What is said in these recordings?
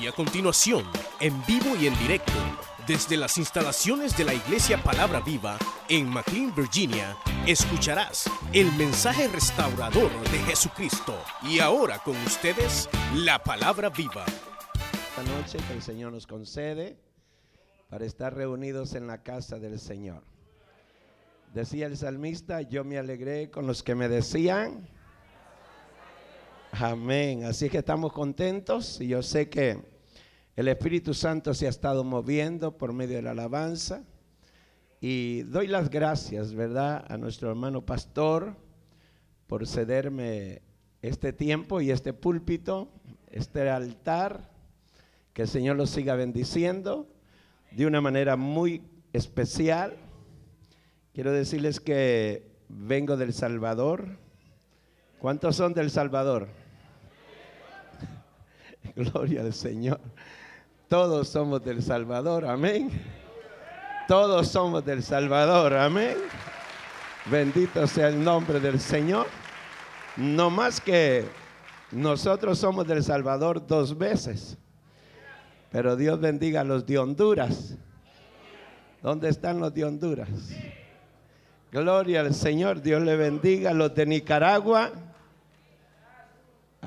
Y a continuación, en vivo y en directo, desde las instalaciones de la Iglesia Palabra Viva en McLean, Virginia, escucharás el mensaje restaurador de Jesucristo. Y ahora con ustedes, la Palabra Viva. Esta noche que el Señor nos concede para estar reunidos en la casa del Señor. Decía el salmista, yo me alegré con los que me decían, amén. Así que estamos contentos y yo sé que el Espíritu Santo se ha estado moviendo por medio de la alabanza. Y doy las gracias, ¿verdad?, a nuestro hermano pastor por cederme este tiempo y este púlpito, este altar. Que el Señor los siga bendiciendo de una manera muy especial. Quiero decirles que vengo del Salvador. ¿Cuántos son del Salvador? Gloria al Señor. Todos somos del Salvador, amén. Todos somos del Salvador, amén. Bendito sea el nombre del Señor. No más que nosotros somos del Salvador dos veces. Pero Dios bendiga a los de Honduras. ¿Dónde están los de Honduras? Gloria al Señor. Dios le bendiga a los de Nicaragua.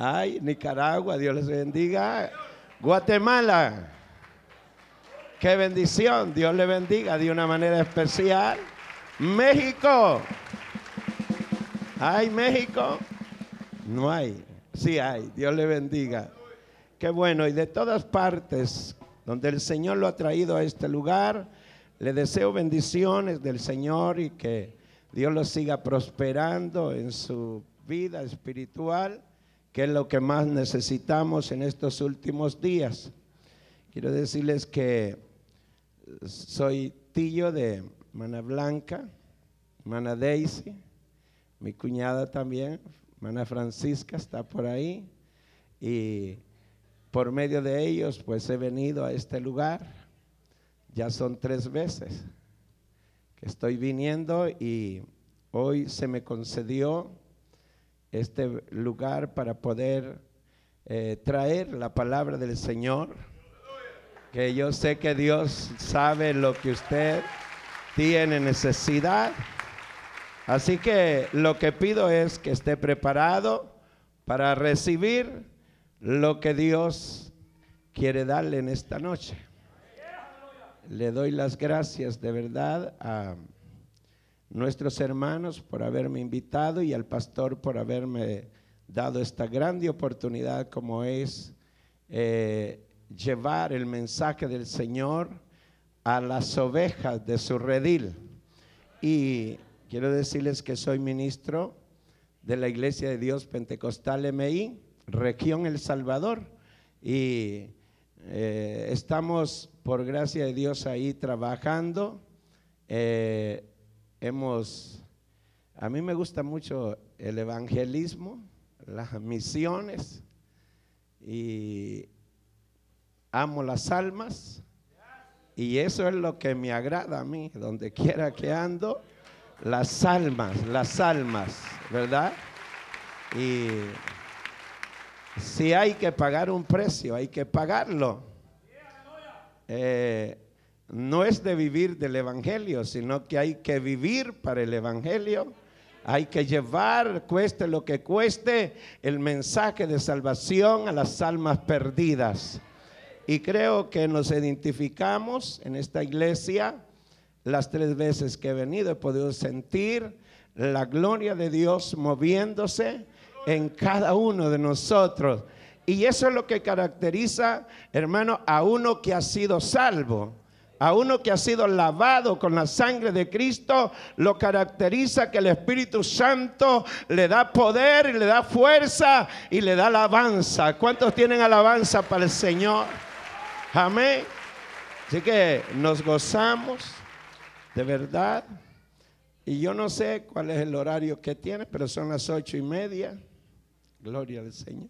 Ay, Nicaragua, Dios les bendiga. Guatemala. Qué bendición. Dios le bendiga de una manera especial. México. ¿Hay México? No hay. Sí hay. Dios le bendiga. Qué bueno. Y de todas partes donde el Señor lo ha traído a este lugar, le deseo bendiciones del Señor y que Dios lo siga prosperando en su vida espiritual, que es lo que más necesitamos en estos últimos días. Quiero decirles que soy tío de Mana Blanca, Mana Daisy, mi cuñada también, Mana Francisca está por ahí, y por medio de ellos pues he venido a este lugar, ya son tres veces que estoy viniendo y hoy se me concedió este lugar para poder eh, traer la palabra del Señor que yo sé que Dios sabe lo que usted tiene necesidad. Así que lo que pido es que esté preparado para recibir lo que Dios quiere darle en esta noche. Le doy las gracias de verdad a nuestros hermanos por haberme invitado y al pastor por haberme dado esta grande oportunidad como es eh, llevar el mensaje del Señor a las ovejas de su redil. Y quiero decirles que soy ministro de la Iglesia de Dios Pentecostal MI, región El Salvador. Y eh, estamos, por gracia de Dios, ahí trabajando. Eh, hemos, a mí me gusta mucho el evangelismo, las misiones. Y amo las almas y eso es lo que me agrada a mí, donde quiera que ando, las almas, las almas, ¿verdad? Y si hay que pagar un precio, hay que pagarlo. Eh, no es de vivir del Evangelio, sino que hay que vivir para el Evangelio. Hay que llevar, cueste lo que cueste, el mensaje de salvación a las almas perdidas. Y creo que nos identificamos en esta iglesia. Las tres veces que he venido he podido sentir la gloria de Dios moviéndose en cada uno de nosotros. Y eso es lo que caracteriza, hermano, a uno que ha sido salvo. A uno que ha sido lavado con la sangre de Cristo, lo caracteriza que el Espíritu Santo le da poder y le da fuerza y le da alabanza. ¿Cuántos tienen alabanza para el Señor? Amén. Así que nos gozamos de verdad. Y yo no sé cuál es el horario que tiene, pero son las ocho y media. Gloria al Señor.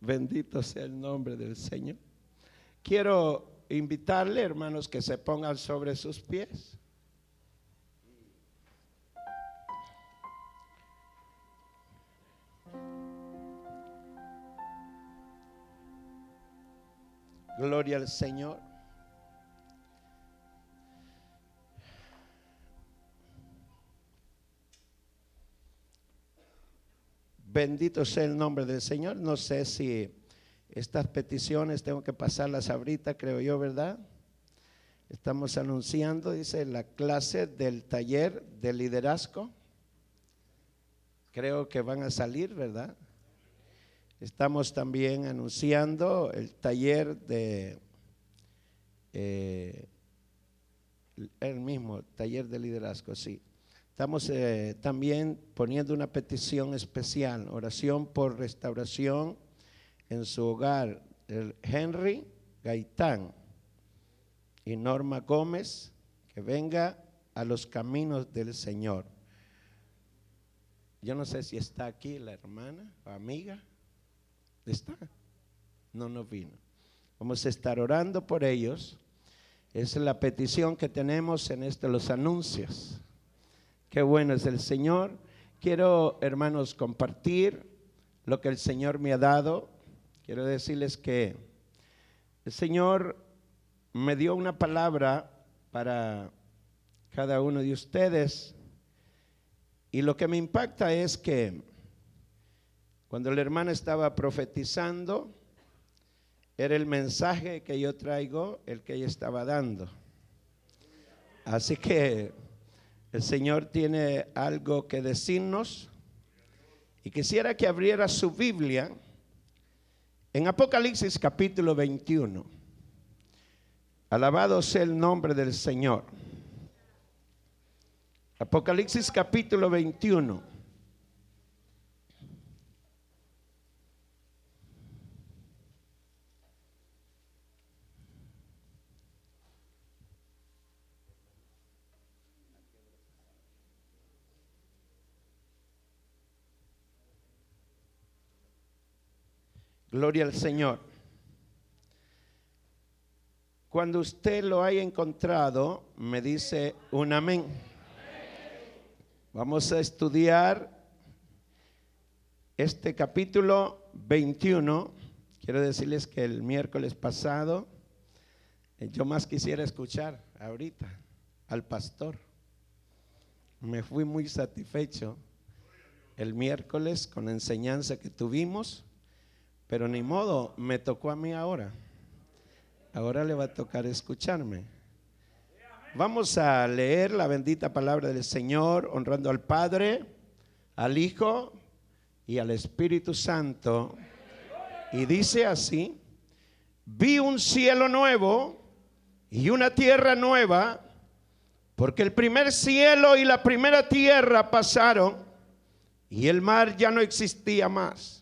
Bendito sea el nombre del Señor. Quiero invitarle, hermanos, que se pongan sobre sus pies. Gloria al Señor. Bendito sea el nombre del Señor. No sé si estas peticiones tengo que pasarlas ahorita, creo yo, ¿verdad? Estamos anunciando, dice, la clase del taller de liderazgo. Creo que van a salir, ¿verdad? Estamos también anunciando el taller de, eh, el mismo taller de liderazgo, sí. Estamos eh, también poniendo una petición especial, oración por restauración en su hogar. El Henry Gaitán y Norma Gómez, que venga a los caminos del Señor. Yo no sé si está aquí la hermana o amiga. ¿Está? No, no vino. Vamos a estar orando por ellos. Esa es la petición que tenemos en este, los anuncios. Qué bueno es el Señor. Quiero, hermanos, compartir lo que el Señor me ha dado. Quiero decirles que el Señor me dio una palabra para cada uno de ustedes. Y lo que me impacta es que cuando la hermana estaba profetizando, era el mensaje que yo traigo, el que ella estaba dando. Así que el Señor tiene algo que decirnos y quisiera que abriera su Biblia en Apocalipsis capítulo 21. Alabado sea el nombre del Señor. Apocalipsis capítulo 21. Gloria al Señor. Cuando usted lo haya encontrado, me dice un amén. Vamos a estudiar este capítulo 21. Quiero decirles que el miércoles pasado eh, yo más quisiera escuchar ahorita al pastor. Me fui muy satisfecho el miércoles con la enseñanza que tuvimos pero ni modo, me tocó a mí ahora. Ahora le va a tocar escucharme. Vamos a leer la bendita palabra del Señor, honrando al Padre, al Hijo y al Espíritu Santo. Y dice así, vi un cielo nuevo y una tierra nueva, porque el primer cielo y la primera tierra pasaron y el mar ya no existía más.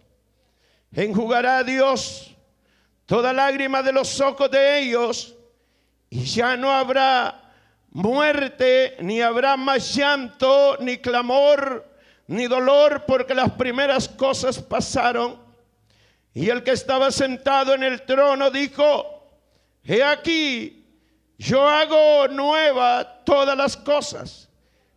enjugará Dios toda lágrima de los ojos de ellos y ya no habrá muerte, ni habrá más llanto, ni clamor, ni dolor, porque las primeras cosas pasaron. Y el que estaba sentado en el trono dijo, he aquí, yo hago nueva todas las cosas.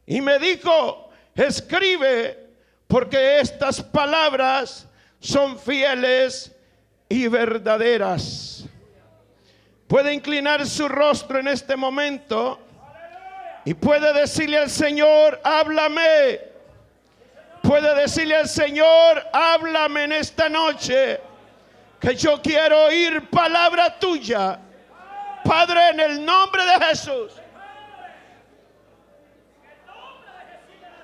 Y me dijo, escribe, porque estas palabras son fieles y verdaderas. Puede inclinar su rostro en este momento y puede decirle al Señor, háblame. Puede decirle al Señor, háblame en esta noche, que yo quiero oír palabra tuya. Padre, en el nombre de Jesús.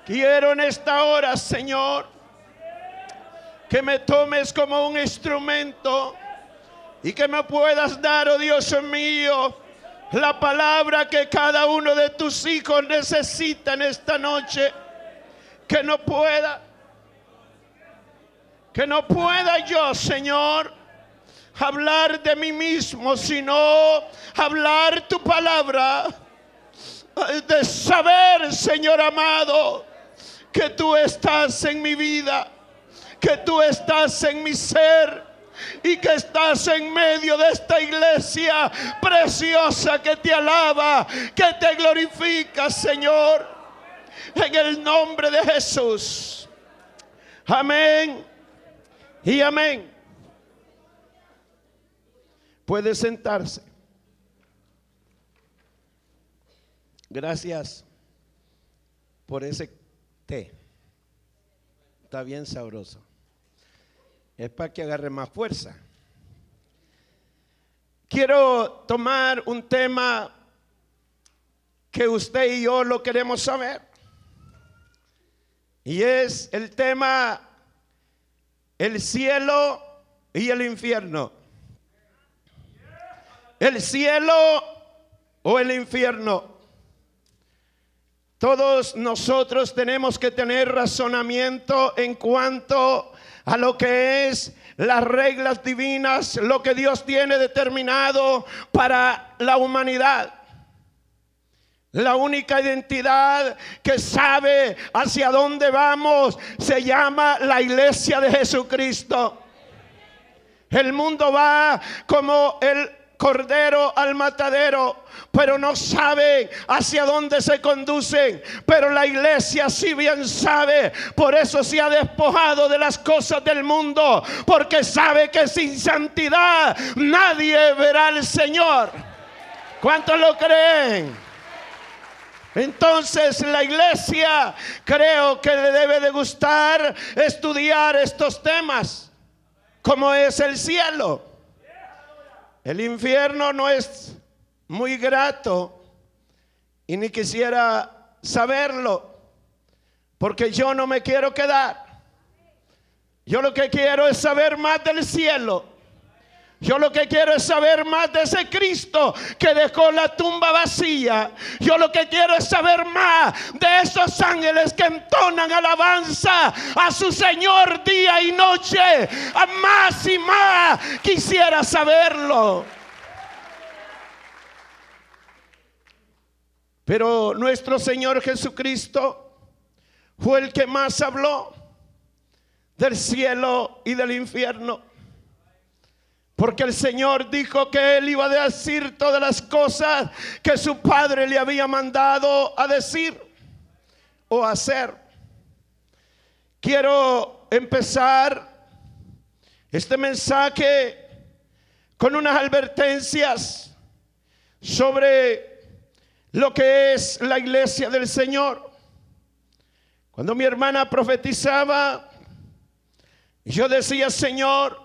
Quiero en esta hora, Señor, que me tomes como un instrumento y que me puedas dar, oh Dios mío, la palabra que cada uno de tus hijos necesita en esta noche. Que no pueda, que no pueda yo, Señor, hablar de mí mismo, sino hablar tu palabra. De saber, Señor amado, que tú estás en mi vida, que tú estás en mi ser y que estás en medio de esta iglesia preciosa que te alaba, que te glorifica, Señor, en el nombre de Jesús. Amén y amén. Puede sentarse. Gracias por ese té. Está bien sabroso. Es para que agarre más fuerza. Quiero tomar un tema que usted y yo lo queremos saber. Y es el tema el cielo y el infierno. El cielo o el infierno. Todos nosotros tenemos que tener razonamiento en cuanto a lo que es las reglas divinas, lo que Dios tiene determinado para la humanidad. La única identidad que sabe hacia dónde vamos se llama la iglesia de Jesucristo. El mundo va como el cordero al matadero, pero no saben hacia dónde se conducen. Pero la iglesia sí bien sabe, por eso se ha despojado de las cosas del mundo, porque sabe que sin santidad nadie verá al Señor. ¿Cuántos lo creen? Entonces la iglesia creo que le debe de gustar estudiar estos temas, como es el cielo. El infierno no es muy grato y ni quisiera saberlo, porque yo no me quiero quedar. Yo lo que quiero es saber más del cielo. Yo lo que quiero es saber más de ese Cristo que dejó la tumba vacía. Yo lo que quiero es saber más de esos ángeles que entonan alabanza a su Señor día y noche. A más y más quisiera saberlo. Pero nuestro Señor Jesucristo fue el que más habló del cielo y del infierno. Porque el Señor dijo que Él iba a decir todas las cosas que su Padre le había mandado a decir o hacer. Quiero empezar este mensaje con unas advertencias sobre lo que es la iglesia del Señor. Cuando mi hermana profetizaba, yo decía, Señor,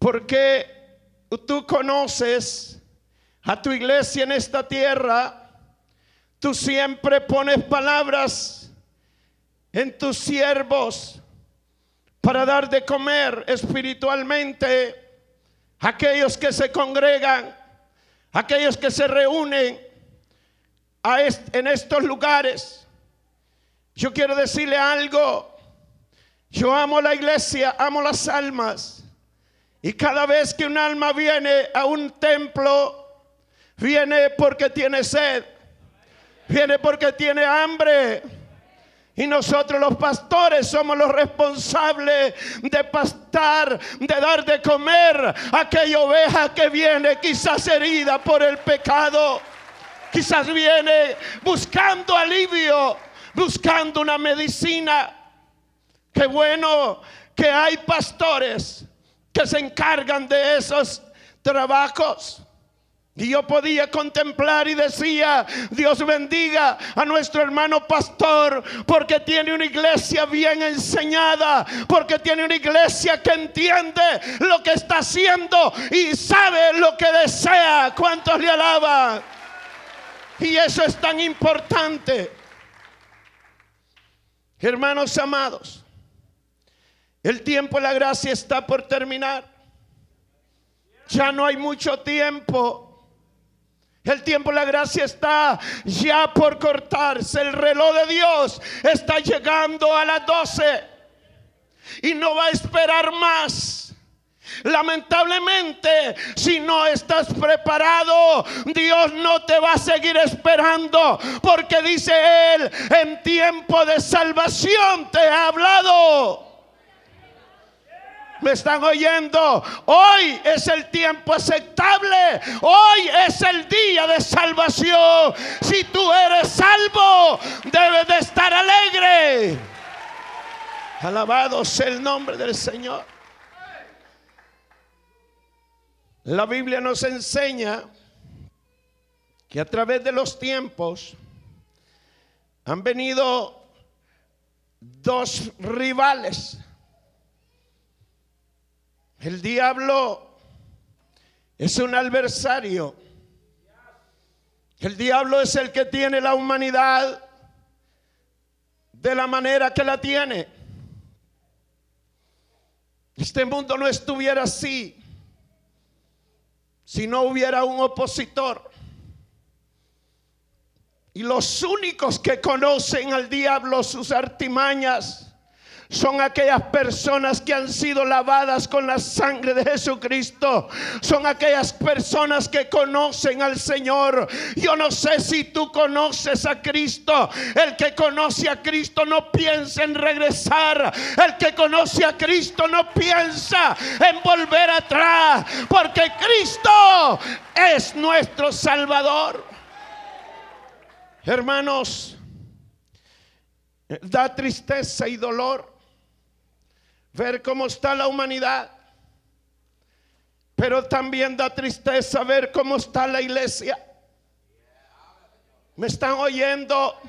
porque tú conoces a tu iglesia en esta tierra, tú siempre pones palabras en tus siervos para dar de comer espiritualmente a aquellos que se congregan, aquellos que se reúnen en estos lugares. Yo quiero decirle algo. Yo amo la iglesia, amo las almas. Y cada vez que un alma viene a un templo, viene porque tiene sed, viene porque tiene hambre. Y nosotros los pastores somos los responsables de pastar, de dar de comer a aquella oveja que viene quizás herida por el pecado. Quizás viene buscando alivio, buscando una medicina. Qué bueno que hay pastores que se encargan de esos trabajos. Y yo podía contemplar y decía, Dios bendiga a nuestro hermano pastor, porque tiene una iglesia bien enseñada, porque tiene una iglesia que entiende lo que está haciendo y sabe lo que desea. ¿Cuántos le alaban? Y eso es tan importante. Hermanos amados, el tiempo de la gracia está por terminar. Ya no hay mucho tiempo. El tiempo de la gracia está ya por cortarse. El reloj de Dios está llegando a las 12. Y no va a esperar más. Lamentablemente, si no estás preparado, Dios no te va a seguir esperando. Porque dice Él, en tiempo de salvación te ha hablado. ¿Me están oyendo? Hoy es el tiempo aceptable. Hoy es el día de salvación. Si tú eres salvo, debes de estar alegre. Alabado sea el nombre del Señor. La Biblia nos enseña que a través de los tiempos han venido dos rivales el diablo es un adversario. El diablo es el que tiene la humanidad de la manera que la tiene. Este mundo no estuviera así si no hubiera un opositor. Y los únicos que conocen al diablo, sus artimañas, son aquellas personas que han sido lavadas con la sangre de Jesucristo. Son aquellas personas que conocen al Señor. Yo no sé si tú conoces a Cristo. El que conoce a Cristo no piensa en regresar. El que conoce a Cristo no piensa en volver atrás. Porque Cristo es nuestro Salvador. Hermanos, da tristeza y dolor ver cómo está la humanidad. Pero también da tristeza ver cómo está la iglesia. ¿Me están oyendo?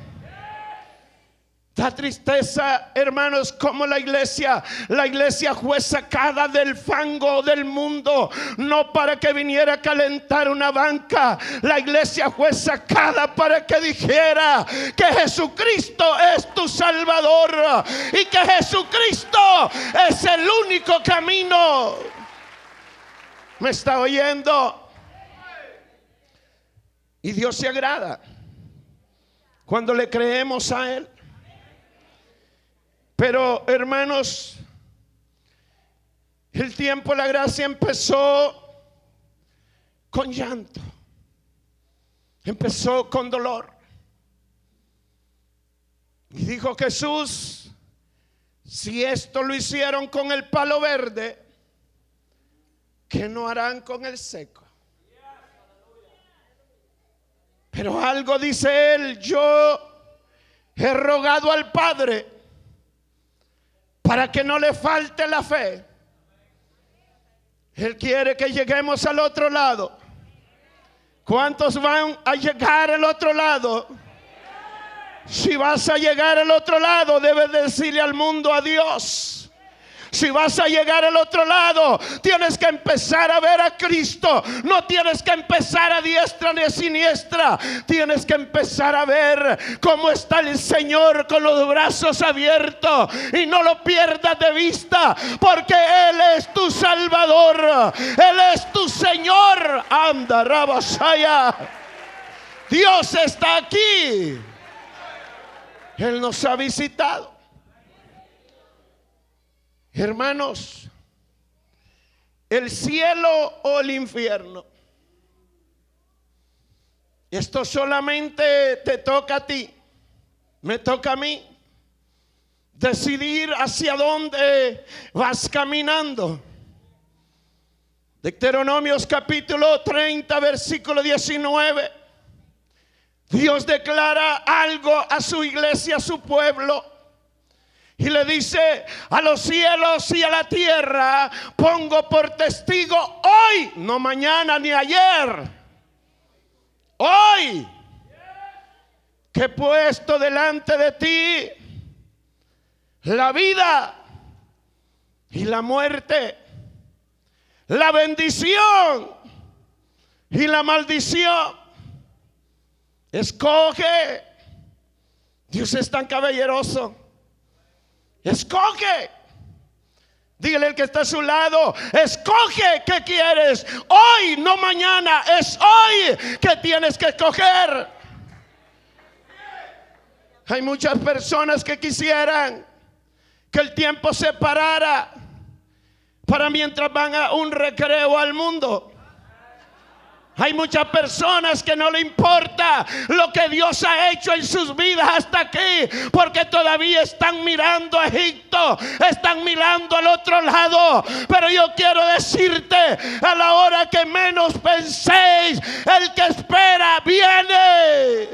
Da tristeza, hermanos, como la iglesia, la iglesia fue sacada del fango del mundo, no para que viniera a calentar una banca. La iglesia fue sacada para que dijera que Jesucristo es tu Salvador y que Jesucristo es el único camino. ¿Me está oyendo? Y Dios se agrada cuando le creemos a Él. Pero hermanos, el tiempo de la gracia empezó con llanto, empezó con dolor. Y dijo Jesús, si esto lo hicieron con el palo verde, ¿qué no harán con el seco? Pero algo dice él, yo he rogado al Padre para que no le falte la fe. Él quiere que lleguemos al otro lado. ¿Cuántos van a llegar al otro lado? Si vas a llegar al otro lado, debes decirle al mundo adiós. Si vas a llegar al otro lado, tienes que empezar a ver a Cristo. No tienes que empezar a diestra ni a siniestra. Tienes que empezar a ver cómo está el Señor con los brazos abiertos. Y no lo pierdas de vista, porque Él es tu Salvador. Él es tu Señor. Anda, Rabasaya. Dios está aquí. Él nos ha visitado. Hermanos, el cielo o el infierno. Esto solamente te toca a ti, me toca a mí decidir hacia dónde vas caminando. Deuteronomios capítulo 30, versículo 19. Dios declara algo a su iglesia, a su pueblo. Y le dice a los cielos y a la tierra, pongo por testigo hoy, no mañana ni ayer, hoy, que he puesto delante de ti la vida y la muerte, la bendición y la maldición. Escoge. Dios es tan caballeroso Escoge. Dígale el que está a su lado, escoge qué quieres. Hoy, no mañana, es hoy que tienes que escoger. Hay muchas personas que quisieran que el tiempo se parara para mientras van a un recreo al mundo. Hay muchas personas que no le importa lo que Dios ha hecho en sus vidas hasta aquí, porque todavía están mirando a Egipto, están mirando al otro lado. Pero yo quiero decirte, a la hora que menos penséis, el que espera viene.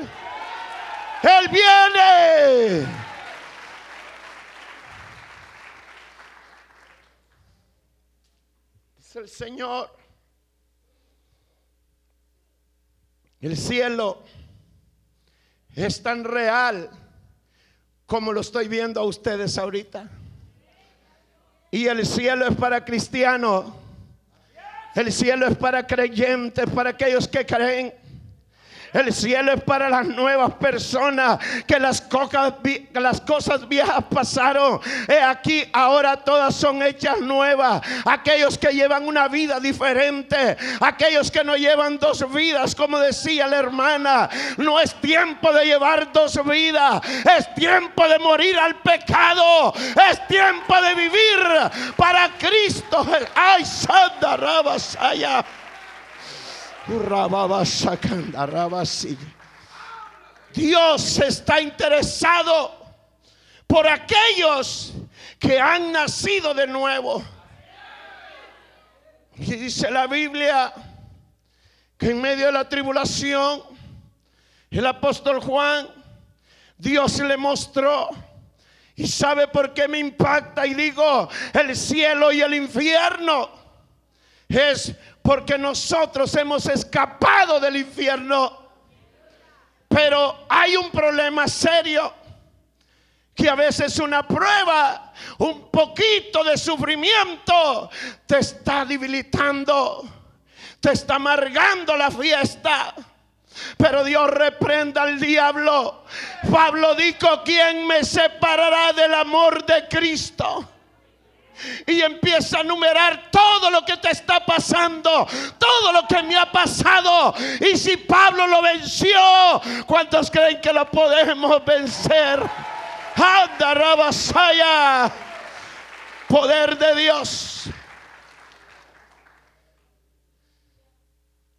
Él viene. Dice el Señor. El cielo es tan real como lo estoy viendo a ustedes ahorita. Y el cielo es para cristianos. El cielo es para creyentes, para aquellos que creen. El cielo es para las nuevas personas que las, cosas, viejas pasaron. He aquí ahora todas son hechas nuevas. Aquellos que llevan una vida diferente. Aquellos que no llevan dos vidas, como decía la hermana. No es tiempo de llevar dos vidas. Es tiempo de morir al pecado. Es tiempo de vivir para Cristo. Ay, Santa Rabasaya. Dios está interesado por aquellos que han nacido de nuevo. Y dice la Biblia que en medio de la tribulación, el apóstol Juan, Dios le mostró. Y sabe por qué me impacta y digo, el cielo y el infierno es porque nosotros hemos escapado del infierno. Pero hay un problema serio que a veces una prueba, un poquito de sufrimiento te está debilitando, te está amargando la fiesta. Pero Dios reprenda al diablo. Pablo dijo, ¿quién me separará del amor de Cristo? Y empieza a numerar todo lo que te está pasando, todo lo que me ha pasado. Y si Pablo lo venció, ¿cuántos creen que lo podemos vencer? Anda, Rabasaya, poder de Dios.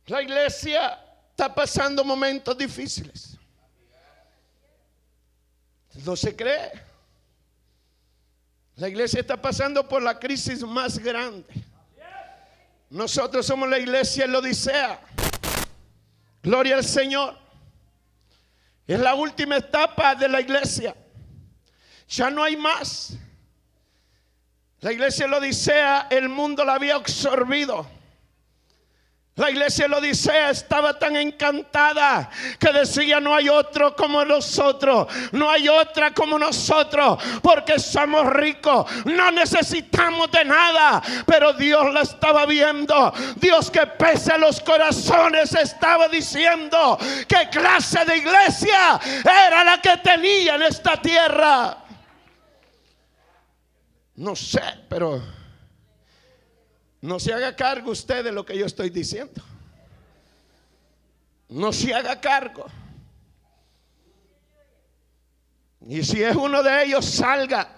La iglesia está pasando momentos difíciles. No se cree. La iglesia está pasando por la crisis más grande. Nosotros somos la iglesia en Odisea. Gloria al Señor. Es la última etapa de la iglesia. Ya no hay más. La iglesia en Odisea, el mundo la había absorbido. La iglesia de Odisea estaba tan encantada que decía no hay otro como nosotros, no hay otra como nosotros, porque somos ricos, no necesitamos de nada, pero Dios la estaba viendo, Dios que pese a los corazones estaba diciendo qué clase de iglesia era la que tenía en esta tierra. No sé, pero no se haga cargo usted de lo que yo estoy diciendo. No se haga cargo. Y si es uno de ellos, salga.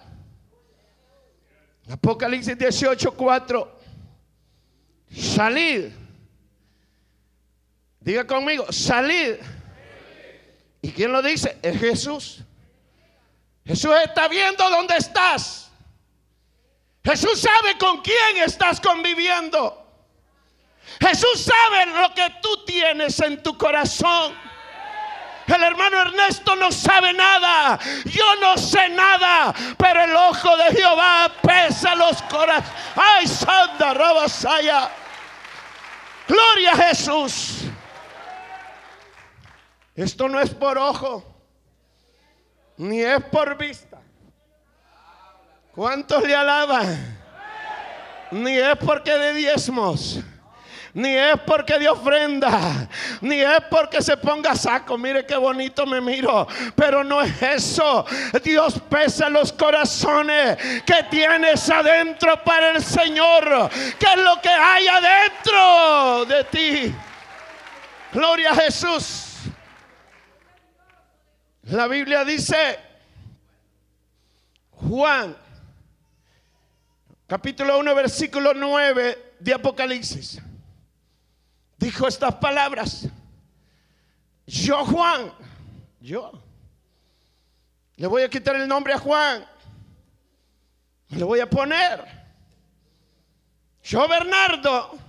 Apocalipsis 18, 4. Salid. Diga conmigo, salid. ¿Y quién lo dice? Es Jesús. Jesús está viendo dónde estás. Jesús sabe con quién estás conviviendo. Jesús sabe lo que tú tienes en tu corazón. El hermano Ernesto no sabe nada. Yo no sé nada. Pero el ojo de Jehová pesa los corazones. Ay, Santa Rabasaya. Gloria a Jesús. Esto no es por ojo. Ni es por vista. ¿Cuántos le alaban? Ni es porque de diezmos. Ni es porque de ofrenda, ni es porque se ponga saco. Mire qué bonito me miro. Pero no es eso. Dios pesa los corazones que tienes adentro para el Señor. ¿Qué es lo que hay adentro de ti? Gloria a Jesús. La Biblia dice, Juan capítulo 1, versículo 9 de Apocalipsis, dijo estas palabras. Yo, Juan, yo, le voy a quitar el nombre a Juan, le voy a poner. Yo, Bernardo,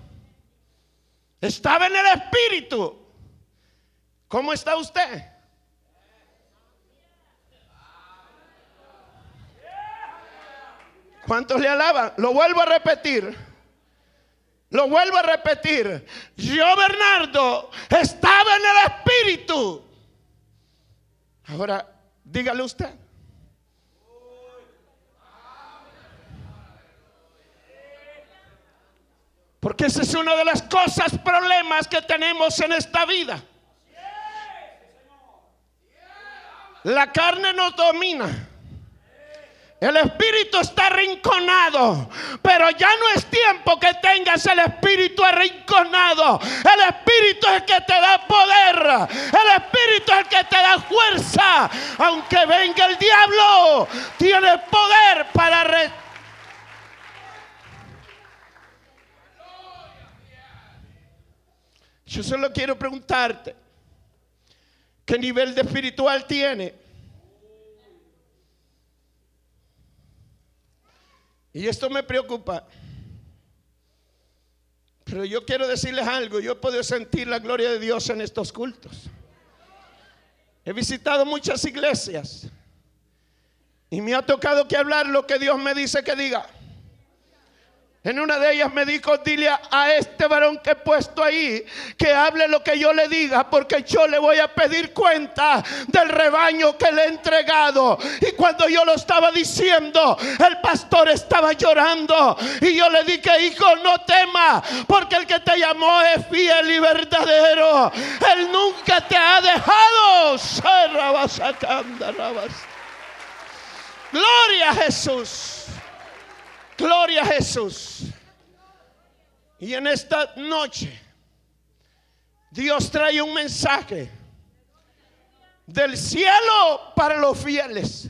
estaba en el Espíritu. ¿Cómo está usted? ¿Cuántos le alaban? Lo vuelvo a repetir. Lo vuelvo a repetir. Yo, Bernardo, estaba en el Espíritu. Ahora, dígale usted. Porque esa es una de las cosas, problemas que tenemos en esta vida. La carne nos domina. El espíritu está arrinconado, pero ya no es tiempo que tengas el espíritu arrinconado. El espíritu es el que te da poder. El espíritu es el que te da fuerza. Aunque venga el diablo, tiene poder para Yo solo quiero preguntarte, ¿qué nivel de espiritual tiene? Y esto me preocupa. Pero yo quiero decirles algo, yo he podido sentir la gloria de Dios en estos cultos. He visitado muchas iglesias y me ha tocado que hablar lo que Dios me dice que diga. En una de ellas me dijo, dile a este varón que he puesto ahí que hable lo que yo le diga, porque yo le voy a pedir cuenta del rebaño que le he entregado. Y cuando yo lo estaba diciendo, el pastor estaba llorando. Y yo le dije, hijo, no tema, porque el que te llamó es fiel y verdadero. Él nunca te ha dejado. Gloria a Jesús. Gloria a Jesús. Y en esta noche Dios trae un mensaje del cielo para los fieles.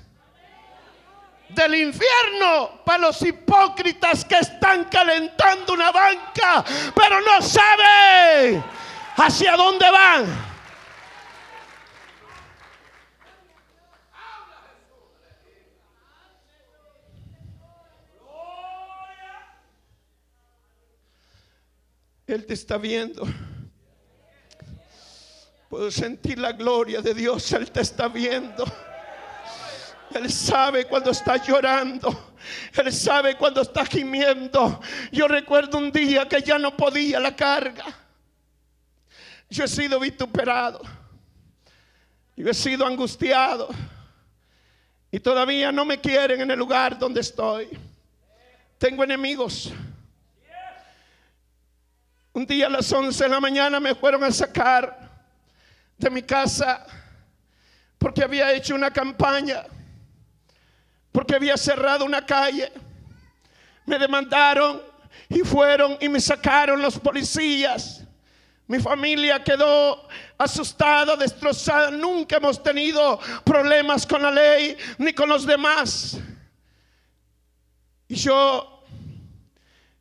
Del infierno para los hipócritas que están calentando una banca, pero no saben hacia dónde van. Él te está viendo. Puedo sentir la gloria de Dios. Él te está viendo. Él sabe cuando está llorando. Él sabe cuando está gimiendo. Yo recuerdo un día que ya no podía la carga. Yo he sido vituperado. Yo he sido angustiado. Y todavía no me quieren en el lugar donde estoy. Tengo enemigos. Un día a las 11 de la mañana me fueron a sacar de mi casa porque había hecho una campaña, porque había cerrado una calle. Me demandaron y fueron y me sacaron los policías. Mi familia quedó asustada, destrozada. Nunca hemos tenido problemas con la ley ni con los demás. Y yo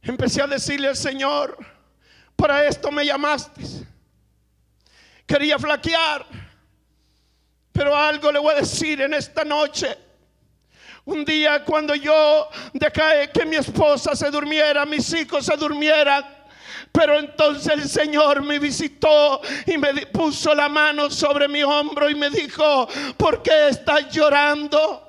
empecé a decirle al Señor, para esto me llamaste. Quería flaquear. Pero algo le voy a decir en esta noche. Un día cuando yo dejé que mi esposa se durmiera, mis hijos se durmieran. Pero entonces el Señor me visitó y me puso la mano sobre mi hombro y me dijo, ¿por qué estás llorando?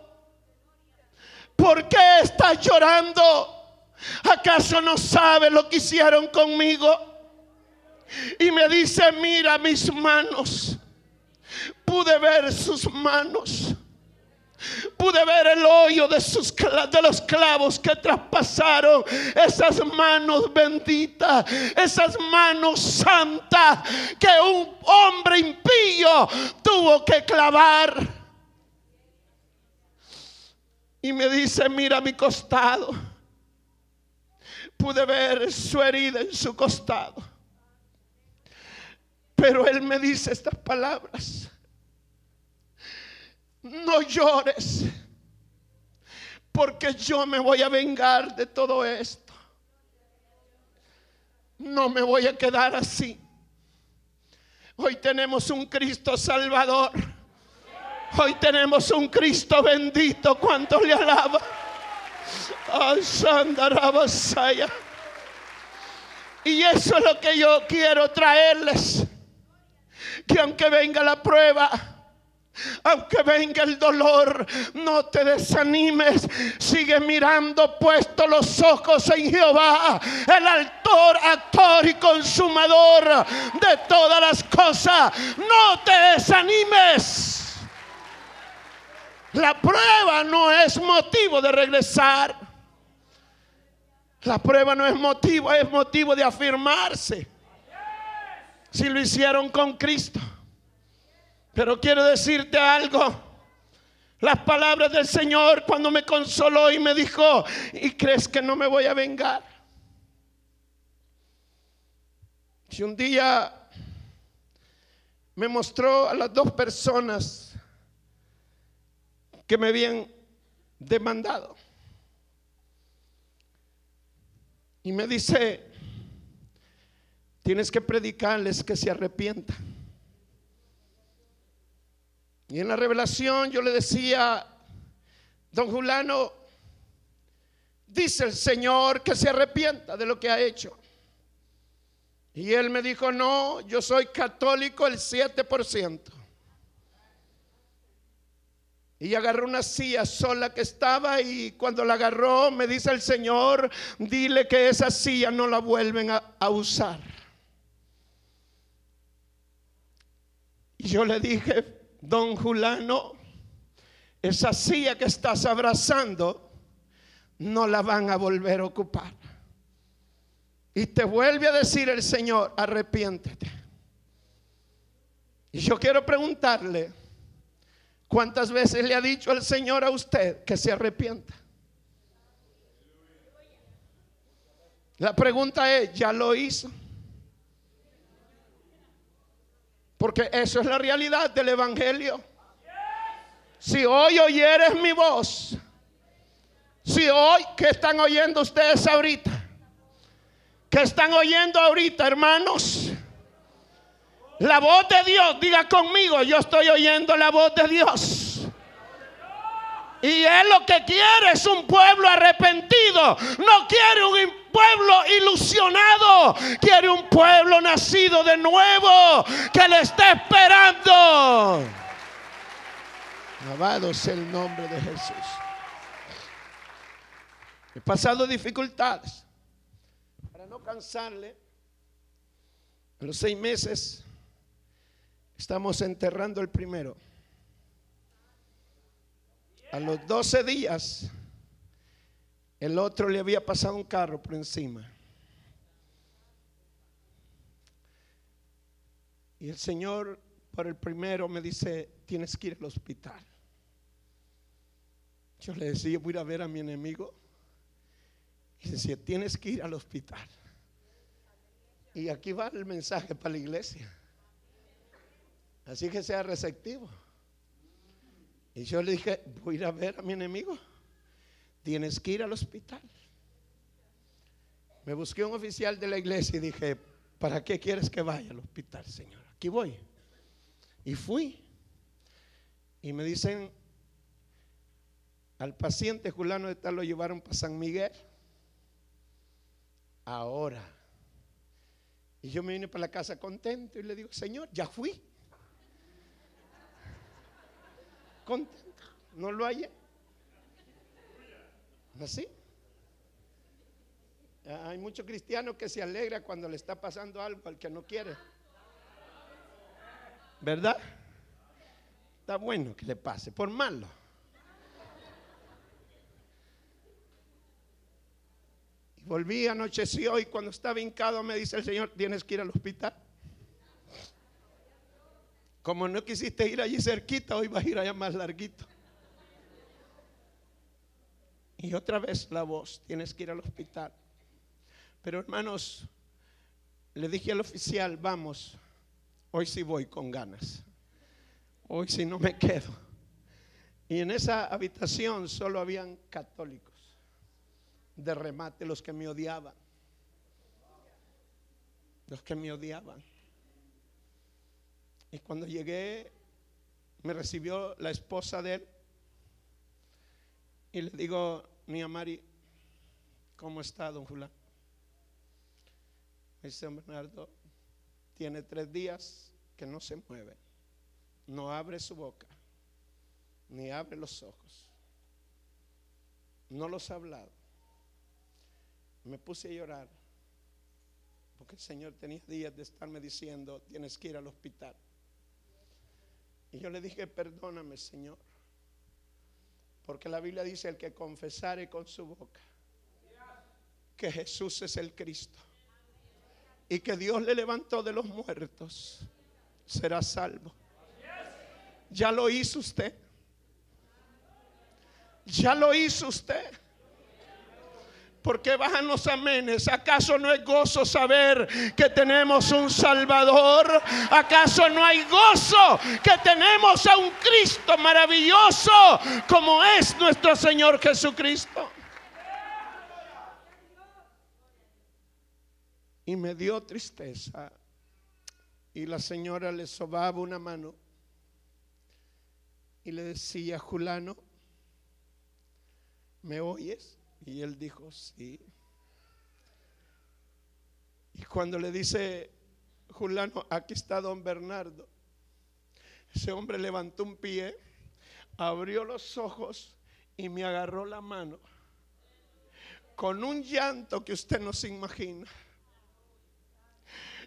¿Por qué estás llorando? ¿Acaso no sabes lo que hicieron conmigo? Y me dice, mira mis manos. Pude ver sus manos. Pude ver el hoyo de, sus, de los clavos que traspasaron. Esas manos benditas. Esas manos santas que un hombre impío tuvo que clavar. Y me dice, mira mi costado. Pude ver su herida en su costado. Pero Él me dice estas palabras. No llores, porque yo me voy a vengar de todo esto. No me voy a quedar así. Hoy tenemos un Cristo Salvador. Hoy tenemos un Cristo bendito. ¿Cuánto le alaba? Y eso es lo que yo quiero traerles. Que aunque venga la prueba, aunque venga el dolor, no te desanimes. Sigue mirando puesto los ojos en Jehová, el autor, actor y consumador de todas las cosas. No te desanimes. La prueba no es motivo de regresar. La prueba no es motivo, es motivo de afirmarse. Si lo hicieron con Cristo. Pero quiero decirte algo. Las palabras del Señor cuando me consoló y me dijo, ¿y crees que no me voy a vengar? Si un día me mostró a las dos personas que me habían demandado. Y me dice, tienes que predicarles que se arrepientan. Y en la revelación yo le decía, don Julano, dice el Señor que se arrepienta de lo que ha hecho. Y él me dijo, no, yo soy católico el 7%. Y agarró una silla sola que estaba y cuando la agarró me dice el Señor, dile que esa silla no la vuelven a, a usar. Y yo le dije, don Julano, esa silla que estás abrazando, no la van a volver a ocupar. Y te vuelve a decir el Señor, arrepiéntete. Y yo quiero preguntarle, ¿cuántas veces le ha dicho el Señor a usted que se arrepienta? La pregunta es, ¿ya lo hizo? Porque eso es la realidad del Evangelio. Si hoy oyeres mi voz, si hoy, que están oyendo ustedes ahorita? Que están oyendo ahorita, hermanos? La voz de Dios, diga conmigo, yo estoy oyendo la voz de Dios. Y Él lo que quiere es un pueblo arrepentido. No quiere un pueblo ilusionado. Quiere un pueblo nacido de nuevo que le está esperando. Alabado sea el nombre de Jesús. He pasado dificultades. Para no cansarle, a los seis meses estamos enterrando el primero. A los 12 días, el otro le había pasado un carro por encima. Y el Señor, por el primero, me dice, tienes que ir al hospital. Yo le decía, voy a ir a ver a mi enemigo. Y decía, tienes que ir al hospital. Y aquí va el mensaje para la iglesia. Así que sea receptivo. Y yo le dije, voy a ir a ver a mi enemigo. Tienes que ir al hospital. Me busqué un oficial de la iglesia y dije, ¿para qué quieres que vaya al hospital, Señor? Aquí voy. Y fui. Y me dicen, al paciente Julano de tal lo llevaron para San Miguel. Ahora. Y yo me vine para la casa contento y le digo, Señor, ya fui contento. ¿No lo hay ¿Así? Hay muchos cristianos que se alegra cuando le está pasando algo al que no quiere. ¿Verdad? Está bueno que le pase, por malo. Y volví, anocheció y cuando estaba hincado me dice el Señor, tienes que ir al hospital. Como no quisiste ir allí cerquita, hoy vas a ir allá más larguito. Y otra vez la voz, tienes que ir al hospital. Pero hermanos, le dije al oficial, vamos, hoy sí voy con ganas. Hoy sí no me quedo. Y en esa habitación solo habían católicos. De remate los que me odiaban. Los que me odiaban. Y cuando llegué, me recibió la esposa de él. Y le digo, mi Mari, ¿cómo está, don Julián? Me dice, Bernardo, tiene tres días que no se mueve. No abre su boca ni abre los ojos. No los ha hablado. Me puse a llorar porque el Señor tenía días de estarme diciendo, tienes que ir al hospital. Y yo le dije, perdóname Señor, porque la Biblia dice, el que confesare con su boca que Jesús es el Cristo y que Dios le levantó de los muertos, será salvo. Ya lo hizo usted. Ya lo hizo usted. ¿Por qué bajan los amenes? ¿Acaso no es gozo saber que tenemos un Salvador? ¿Acaso no hay gozo que tenemos a un Cristo maravilloso como es nuestro Señor Jesucristo? Y me dio tristeza. Y la señora le sobaba una mano y le decía, Julano, ¿me oyes? Y él dijo, sí. Y cuando le dice, Julano, aquí está don Bernardo, ese hombre levantó un pie, abrió los ojos y me agarró la mano con un llanto que usted no se imagina.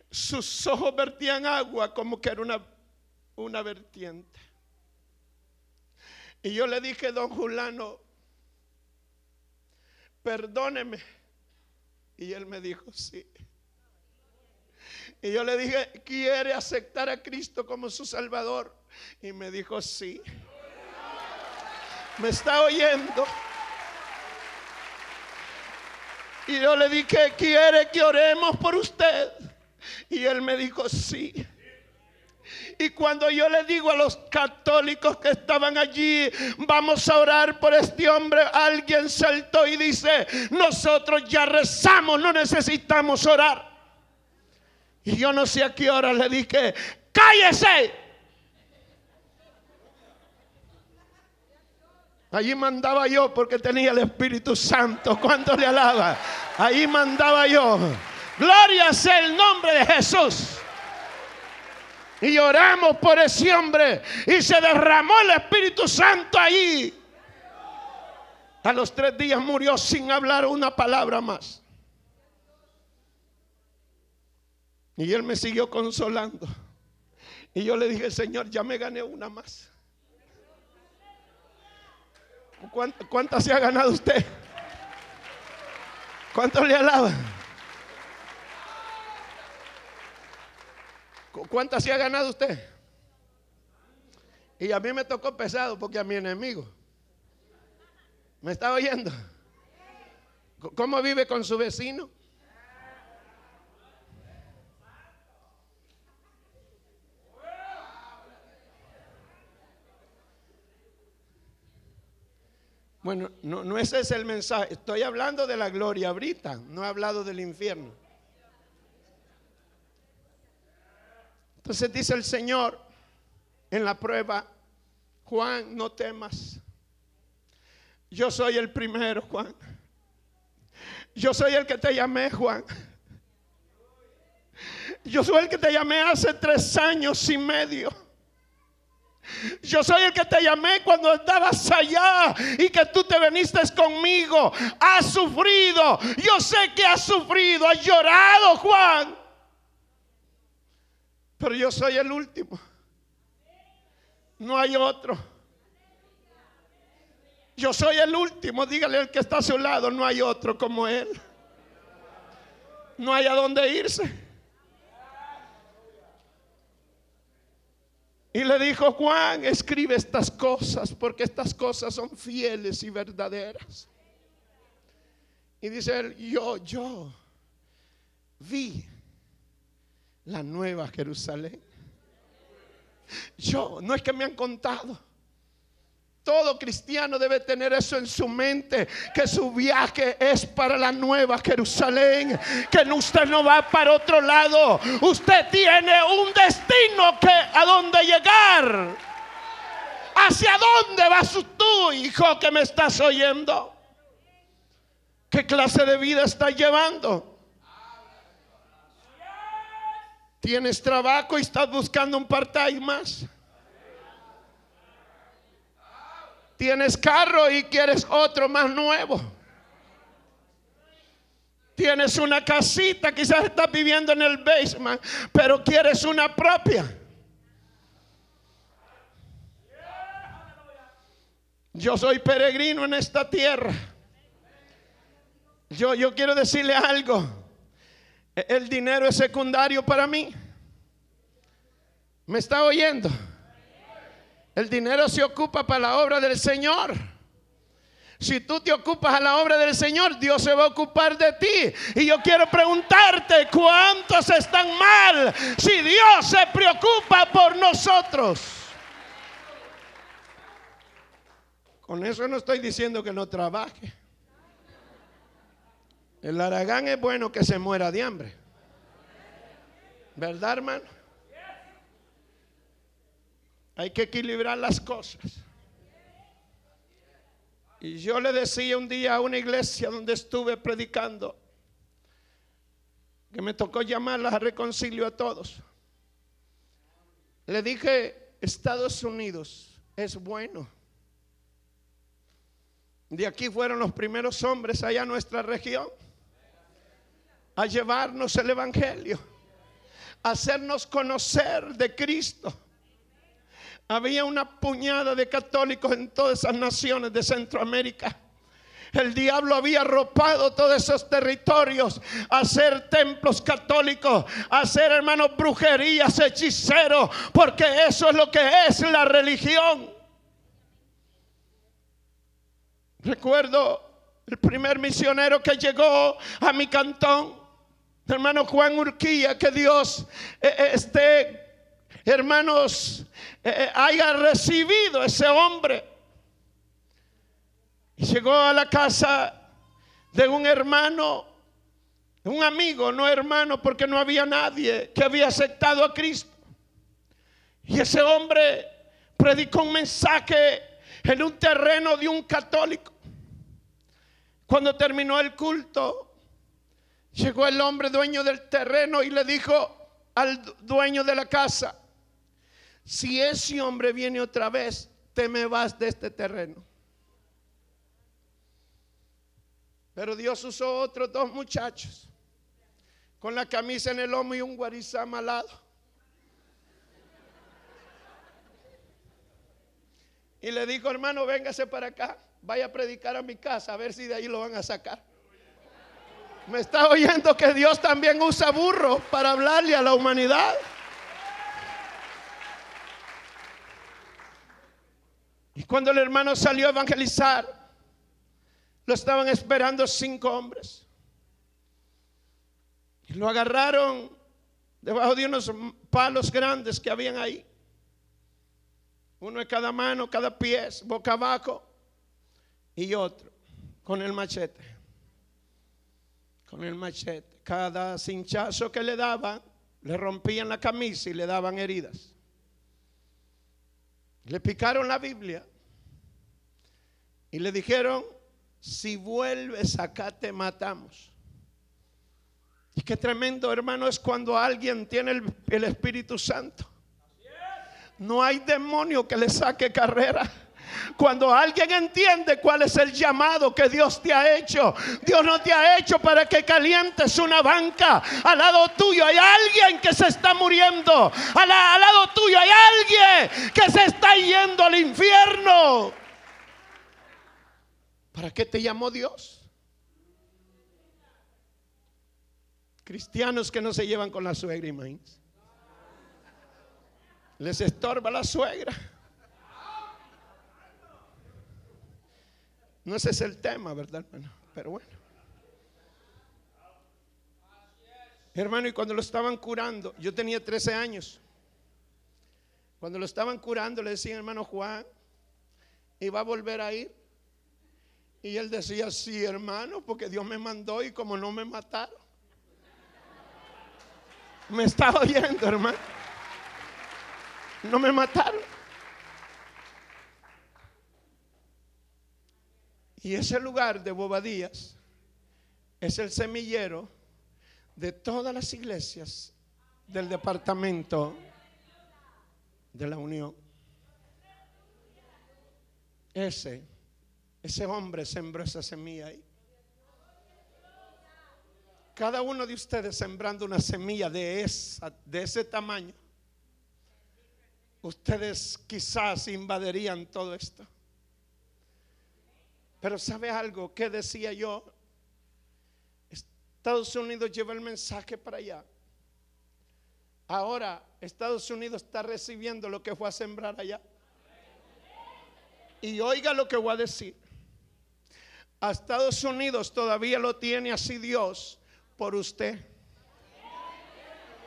Sus ojos vertían agua como que era una, una vertiente. Y yo le dije, don Julano, perdóneme. Y él me dijo, sí. Y yo le dije, ¿quiere aceptar a Cristo como su Salvador? Y me dijo, sí. ¿Me está oyendo? Y yo le dije, ¿quiere que oremos por usted? Y él me dijo, sí. Y cuando yo le digo a los católicos que estaban allí, vamos a orar por este hombre, alguien saltó y dice, nosotros ya rezamos, no necesitamos orar. Y yo no sé a qué hora le dije, cállese. Allí mandaba yo porque tenía el Espíritu Santo. ¿Cuánto le alaba? Allí mandaba yo. Gloria sea el nombre de Jesús. Y oramos por ese hombre. Y se derramó el Espíritu Santo ahí. A los tres días murió sin hablar una palabra más. Y él me siguió consolando. Y yo le dije, Señor, ya me gané una más. ¿Cuántas se ha ganado usted? ¿Cuánto le alaba? ¿Cuántas se ha ganado usted? Y a mí me tocó pesado porque a mi enemigo. ¿Me está oyendo? ¿Cómo vive con su vecino? Bueno, no, no ese es el mensaje. Estoy hablando de la gloria ahorita, no he hablado del infierno. Entonces dice el Señor en la prueba, Juan, no temas. Yo soy el primero, Juan. Yo soy el que te llamé, Juan. Yo soy el que te llamé hace tres años y medio. Yo soy el que te llamé cuando estabas allá y que tú te viniste conmigo. Has sufrido. Yo sé que has sufrido. Has llorado, Juan. Pero yo soy el último. No hay otro. Yo soy el último. Dígale al que está a su lado, no hay otro como él. No hay a dónde irse. Y le dijo, Juan, escribe estas cosas porque estas cosas son fieles y verdaderas. Y dice él, yo, yo vi la nueva Jerusalén. Yo, no es que me han contado. Todo cristiano debe tener eso en su mente, que su viaje es para la nueva Jerusalén, que usted no va para otro lado, usted tiene un destino que a dónde llegar. ¿Hacia dónde vas tú, hijo, que me estás oyendo? ¿Qué clase de vida estás llevando? ¿Tienes trabajo y estás buscando un part-time más? Tienes carro y quieres otro más nuevo. Tienes una casita, quizás estás viviendo en el basement, pero quieres una propia. Yo soy peregrino en esta tierra. Yo, yo quiero decirle algo. El dinero es secundario para mí. ¿Me está oyendo? El dinero se ocupa para la obra del Señor. Si tú te ocupas a la obra del Señor, Dios se va a ocupar de ti. Y yo quiero preguntarte, ¿cuántos están mal si Dios se preocupa por nosotros? Con eso no estoy diciendo que no trabaje. El aragán es bueno que se muera de hambre. ¿Verdad, hermano? Hay que equilibrar las cosas. Y yo le decía un día a una iglesia donde estuve predicando que me tocó llamarlas a reconcilio a todos. Le dije, Estados Unidos es bueno. De aquí fueron los primeros hombres allá en nuestra región a llevarnos el Evangelio, a hacernos conocer de Cristo había una puñada de católicos en todas esas naciones de Centroamérica. El diablo había arropado todos esos territorios a hacer templos católicos, a hacer hermanos brujerías, hechiceros, porque eso es lo que es la religión. Recuerdo el primer misionero que llegó a mi cantón, hermano Juan Urquía, que Dios eh, eh, esté hermanos, eh, haya recibido ese hombre. Y llegó a la casa de un hermano, un amigo, no hermano, porque no había nadie que había aceptado a Cristo. Y ese hombre predicó un mensaje en un terreno de un católico. Cuando terminó el culto, llegó el hombre dueño del terreno y le dijo al dueño de la casa, si ese hombre viene otra vez, te me vas de este terreno. Pero Dios usó otros dos muchachos con la camisa en el lomo y un guarizama al lado. Y le dijo, hermano, véngase para acá, vaya a predicar a mi casa, a ver si de ahí lo van a sacar. Me está oyendo que Dios también usa burro para hablarle a la humanidad. Y cuando el hermano salió a evangelizar, lo estaban esperando cinco hombres. Y lo agarraron debajo de unos palos grandes que habían ahí. Uno en cada mano, cada pie, boca abajo. Y otro con el machete. Con el machete. Cada cinchazo que le daban, le rompían la camisa y le daban heridas. Le picaron la Biblia y le dijeron, si vuelves acá te matamos. Y qué tremendo, hermano, es cuando alguien tiene el, Espíritu Santo. No hay demonio que le saque carrera. Cuando alguien entiende cuál es el llamado que Dios te ha hecho, Dios no te ha hecho para que calientes una banca. Al lado tuyo hay alguien que se está muriendo. Al, al lado tuyo hay alguien que se está yendo al infierno. ¿Para qué te llamó Dios? Cristianos que no se llevan con la suegra, y Les estorba la suegra. No ese es el tema, ¿verdad, hermano? Pero bueno. Hermano, y cuando lo estaban curando, yo tenía 13 años. Cuando lo estaban curando, le decían, hermano Juan, y va a volver a ir. Y él decía, sí, hermano, porque Dios me mandó y como no me mataron. Me está oyendo, hermano. No me mataron. Y ese lugar de Bobadías es el semillero de todas las iglesias del departamento de la Unión. Ese, ese hombre sembró esa semilla ahí. Cada uno de ustedes sembrando una semilla de, esa, de ese tamaño, ustedes quizás invadirían todo esto. Pero ¿sabe algo? ¿Qué decía yo? Estados Unidos lleva el mensaje para allá. Ahora Estados Unidos está recibiendo lo que fue a sembrar allá. Y oiga lo que voy a decir. A Estados Unidos todavía lo tiene así Dios por usted.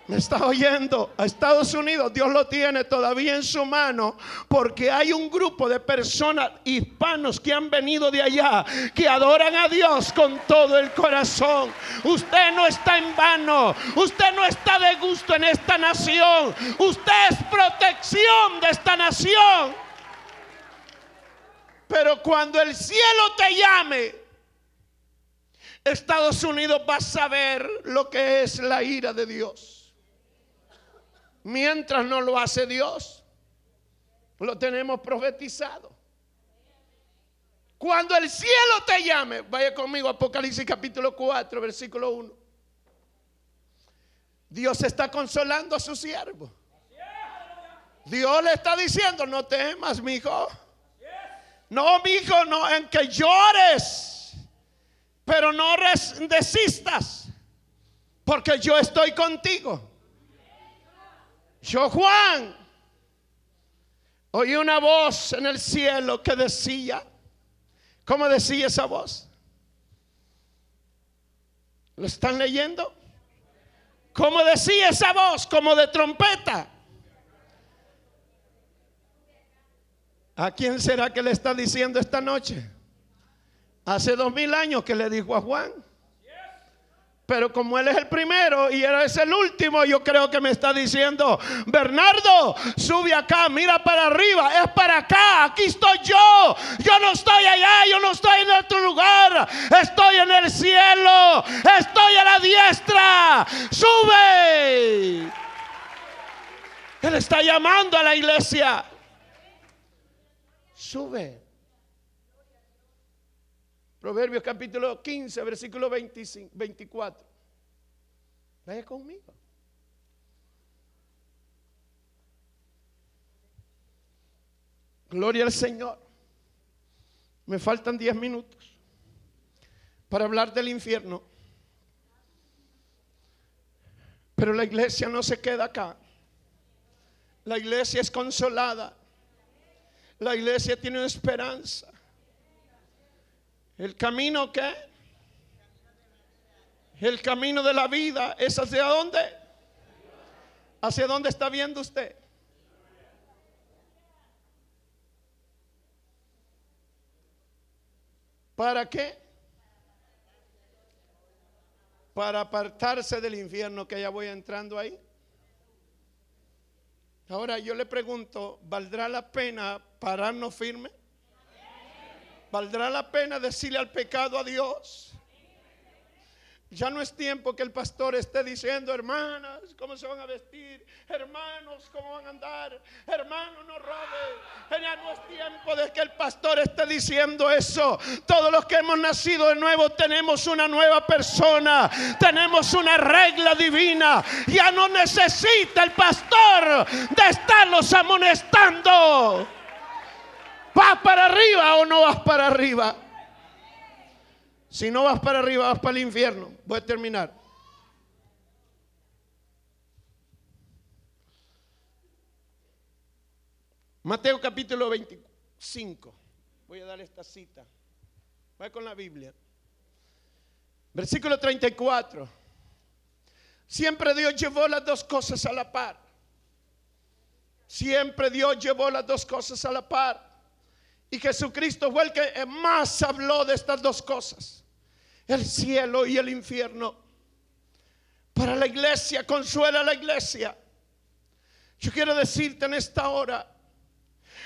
¿Me está oyendo? A Estados Unidos Dios lo tiene todavía en su mano porque hay un grupo de personas hispanos que han venido de allá que adoran a Dios con todo el corazón. Usted no está en vano, usted no está de gusto en esta nación, usted es protección de esta nación. Pero cuando el cielo te llame, Estados Unidos va a saber lo que es la ira de Dios mientras no lo hace Dios. Lo tenemos profetizado. Cuando el cielo te llame, vaya conmigo Apocalipsis capítulo 4, versículo 1. Dios está consolando a su siervo. Dios le está diciendo, no temas, mi hijo. No, mi hijo, no, en que llores, pero no desistas, porque yo estoy contigo. Yo Juan oí una voz en el cielo que decía, ¿cómo decía esa voz? ¿Lo están leyendo? ¿Cómo decía esa voz? Como de trompeta. ¿A quién será que le está diciendo esta noche? Hace dos mil años que le dijo a Juan. Pero como él es el primero y él es el último, yo creo que me está diciendo, Bernardo, sube acá, mira para arriba, es para acá, aquí estoy yo. Yo no estoy allá, yo no estoy en otro lugar, estoy en el cielo, estoy a la diestra, sube. Él está llamando a la iglesia. Sube. Proverbios capítulo 15, versículo 25, 24. Vaya conmigo. Gloria al Señor. Me faltan 10 minutos para hablar del infierno. Pero la iglesia no se queda acá. La iglesia es consolada. La iglesia tiene esperanza. El camino que el camino de la vida es hacia dónde? ¿Hacia dónde está viendo usted? ¿Para qué? Para apartarse del infierno que ya voy entrando ahí. Ahora yo le pregunto, ¿valdrá la pena pararnos firme? ¿Valdrá la pena decirle al pecado a Dios? Ya no es tiempo que el pastor esté diciendo, hermanas, ¿cómo se van a vestir? Hermanos, ¿cómo van a andar? Hermanos, no roben. Ya no es tiempo de que el pastor esté diciendo eso. Todos los que hemos nacido de nuevo tenemos una nueva persona. Tenemos una regla divina. Ya no necesita el pastor de estarlos amonestando. ¿Vas para arriba o no vas para arriba? Si no vas para arriba, vas para el infierno. Voy a terminar. Mateo capítulo 25. Voy a dar esta cita. Voy con la Biblia. Versículo 34. Siempre Dios llevó las dos cosas a la par. Siempre Dios llevó las dos cosas a la par. Y Jesucristo fue el que más habló de estas dos cosas, el cielo y el infierno. Para la iglesia, consuela a la iglesia. Yo quiero decirte en esta hora,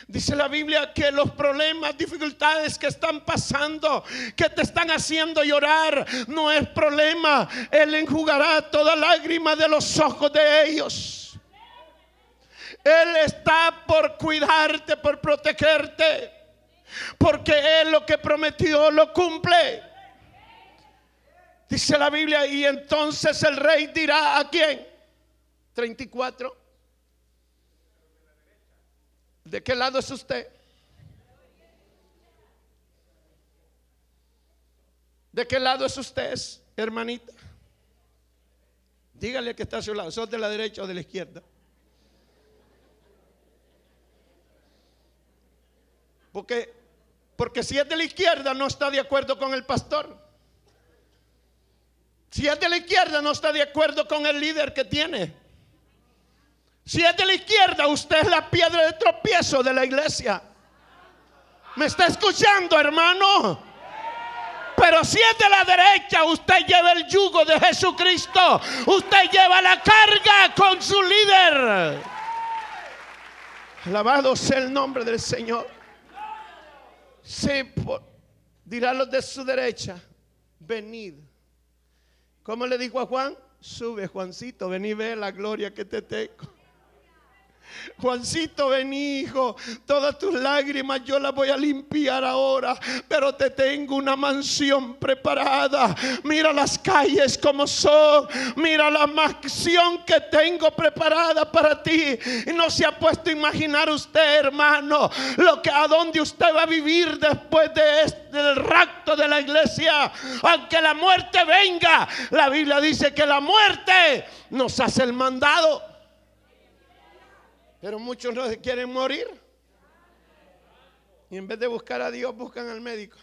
Dice la Biblia que los problemas, dificultades que están pasando, que te están haciendo llorar, no es problema. Él enjugará toda lágrima de los ojos de ellos. Él está por cuidarte, por protegerte. Porque Él lo que prometió lo cumple. Dice la Biblia, y entonces el rey dirá a quién. 34. ¿De qué lado es usted? ¿De qué lado es usted, hermanita? Dígale que está a su lado. ¿Sos de la derecha o de la izquierda? Porque, porque si es de la izquierda no está de acuerdo con el pastor. Si es de la izquierda no está de acuerdo con el líder que tiene. Si es de la izquierda, usted es la piedra de tropiezo de la iglesia. ¿Me está escuchando, hermano? Pero si es de la derecha, usted lleva el yugo de Jesucristo. Usted lleva la carga con su líder. Alabado sea el nombre del Señor. Sí, dirá los de su derecha, venid. ¿Cómo le dijo a Juan? Sube, Juancito, ven y ve la gloria que te tengo. Juancito, ven hijo, todas tus lágrimas yo las voy a limpiar ahora, pero te tengo una mansión preparada. Mira las calles como son, mira la mansión que tengo preparada para ti. No se ha puesto a imaginar usted, hermano, lo que a dónde usted va a vivir después de este del rapto de la iglesia. Aunque la muerte venga, la Biblia dice que la muerte nos hace el mandado. Pero muchos no quieren morir. Y en vez de buscar a Dios, buscan al médico.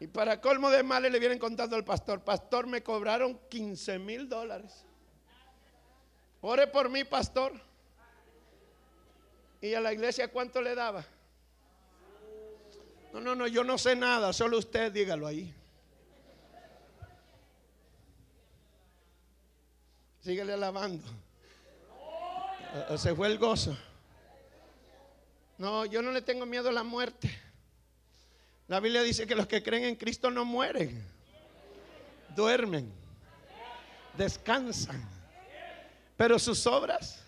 Y para colmo de males le vienen contando al pastor, pastor, me cobraron 15 mil dólares. Ore por mí, pastor. ¿Y a la iglesia cuánto le daba? No, no, no, yo no sé nada, solo usted dígalo ahí. Síguele alabando se fue el gozo. No, yo no le tengo miedo a la muerte. La Biblia dice que los que creen en Cristo no mueren, duermen, descansan. Pero sus obras,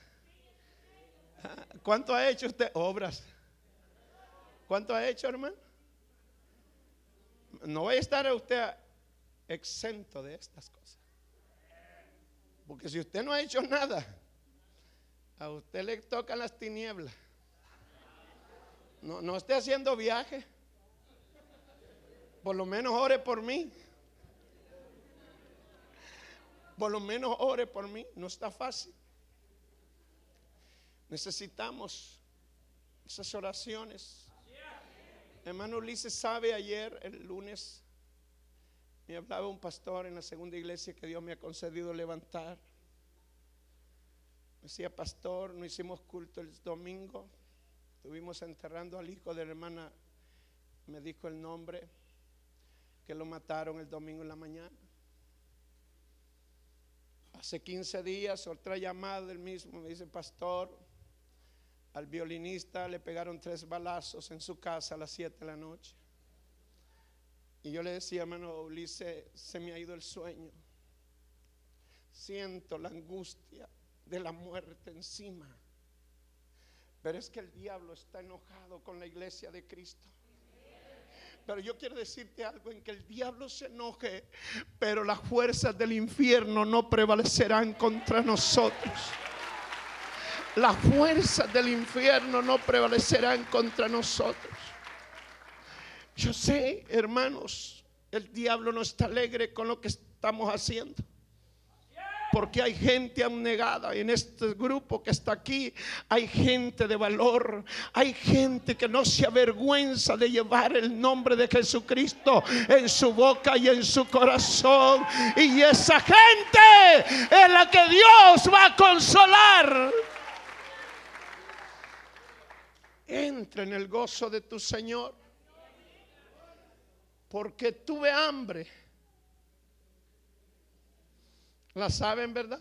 ¿cuánto ha hecho usted? Obras. ¿Cuánto ha hecho, hermano? No vaya a estar usted exento de estas cosas. Porque si usted no ha hecho nada, a usted le tocan las tinieblas. No, no esté haciendo viaje. Por lo menos ore por mí. Por lo menos ore por mí. No está fácil. Necesitamos esas oraciones. Hermano Ulises sabe ayer, el lunes, me hablaba un pastor en la segunda iglesia que Dios me ha concedido levantar. Decía pastor, no hicimos culto el domingo. Estuvimos enterrando al hijo de la hermana, me dijo el nombre, que lo mataron el domingo en la mañana. Hace 15 días, otra llamada del mismo, me dice, pastor, al violinista le pegaron tres balazos en su casa a las 7 de la noche. Y yo le decía, hermano Ulises, se me ha ido el sueño. Siento la angustia de la muerte encima. Pero es que el diablo está enojado con la iglesia de Cristo. Pero yo quiero decirte algo en que el diablo se enoje, pero las fuerzas del infierno no prevalecerán contra nosotros. Las fuerzas del infierno no prevalecerán contra nosotros. Yo sé, hermanos, el diablo no está alegre con lo que estamos haciendo. Porque hay gente abnegada en este grupo que está aquí. Hay gente de valor. Hay gente que no se avergüenza de llevar el nombre de Jesucristo en su boca y en su corazón. Y esa gente es la que Dios va a consolar. entra en el gozo de tu Señor. Porque tuve hambre. ¿La saben, verdad?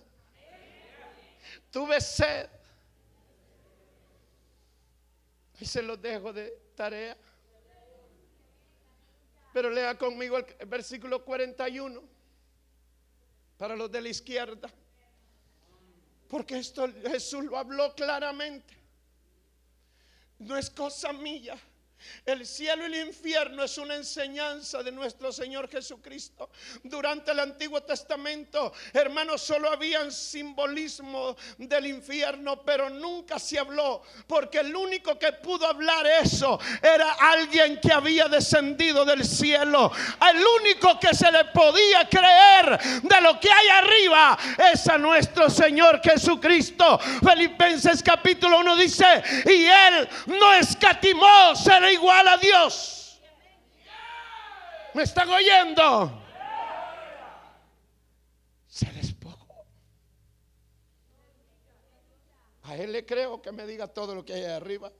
Tuve sed. Y se los dejo de tarea. Pero lea conmigo el versículo 41 para los de la izquierda. Porque esto Jesús lo habló claramente. No es cosa mía. El cielo y el infierno es una enseñanza de nuestro Señor Jesucristo. Durante el Antiguo Testamento, hermanos, solo había simbolismo del infierno, pero nunca se habló, porque el único que pudo hablar eso era alguien que había descendido del cielo. El único que se le podía creer de lo que hay arriba es a nuestro Señor Jesucristo. Filipenses capítulo 1 dice, y él no escatimó ser igual a Dios. ¿Me están oyendo? Se despojó. A él le creo que me diga todo lo que hay arriba.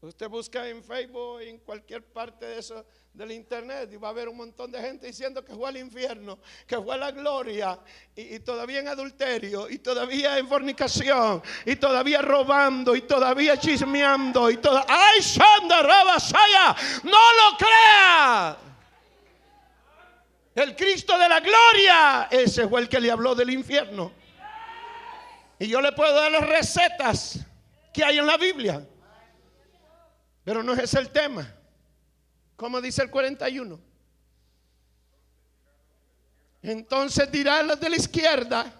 Usted busca en Facebook, en cualquier parte de eso, del internet, y va a haber un montón de gente diciendo que fue al infierno, que fue a la gloria, y, todavía en adulterio, y todavía en fornicación, y todavía robando, y todavía chismeando, y toda. ¡Ay, Shanda Rabasaya! ¡No lo crea! El Cristo de la gloria, ese fue el que le habló del infierno. Y yo le puedo dar las recetas que hay en la Biblia. Pero no es ese el tema. Como dice el 41. Entonces dirán los de la izquierda,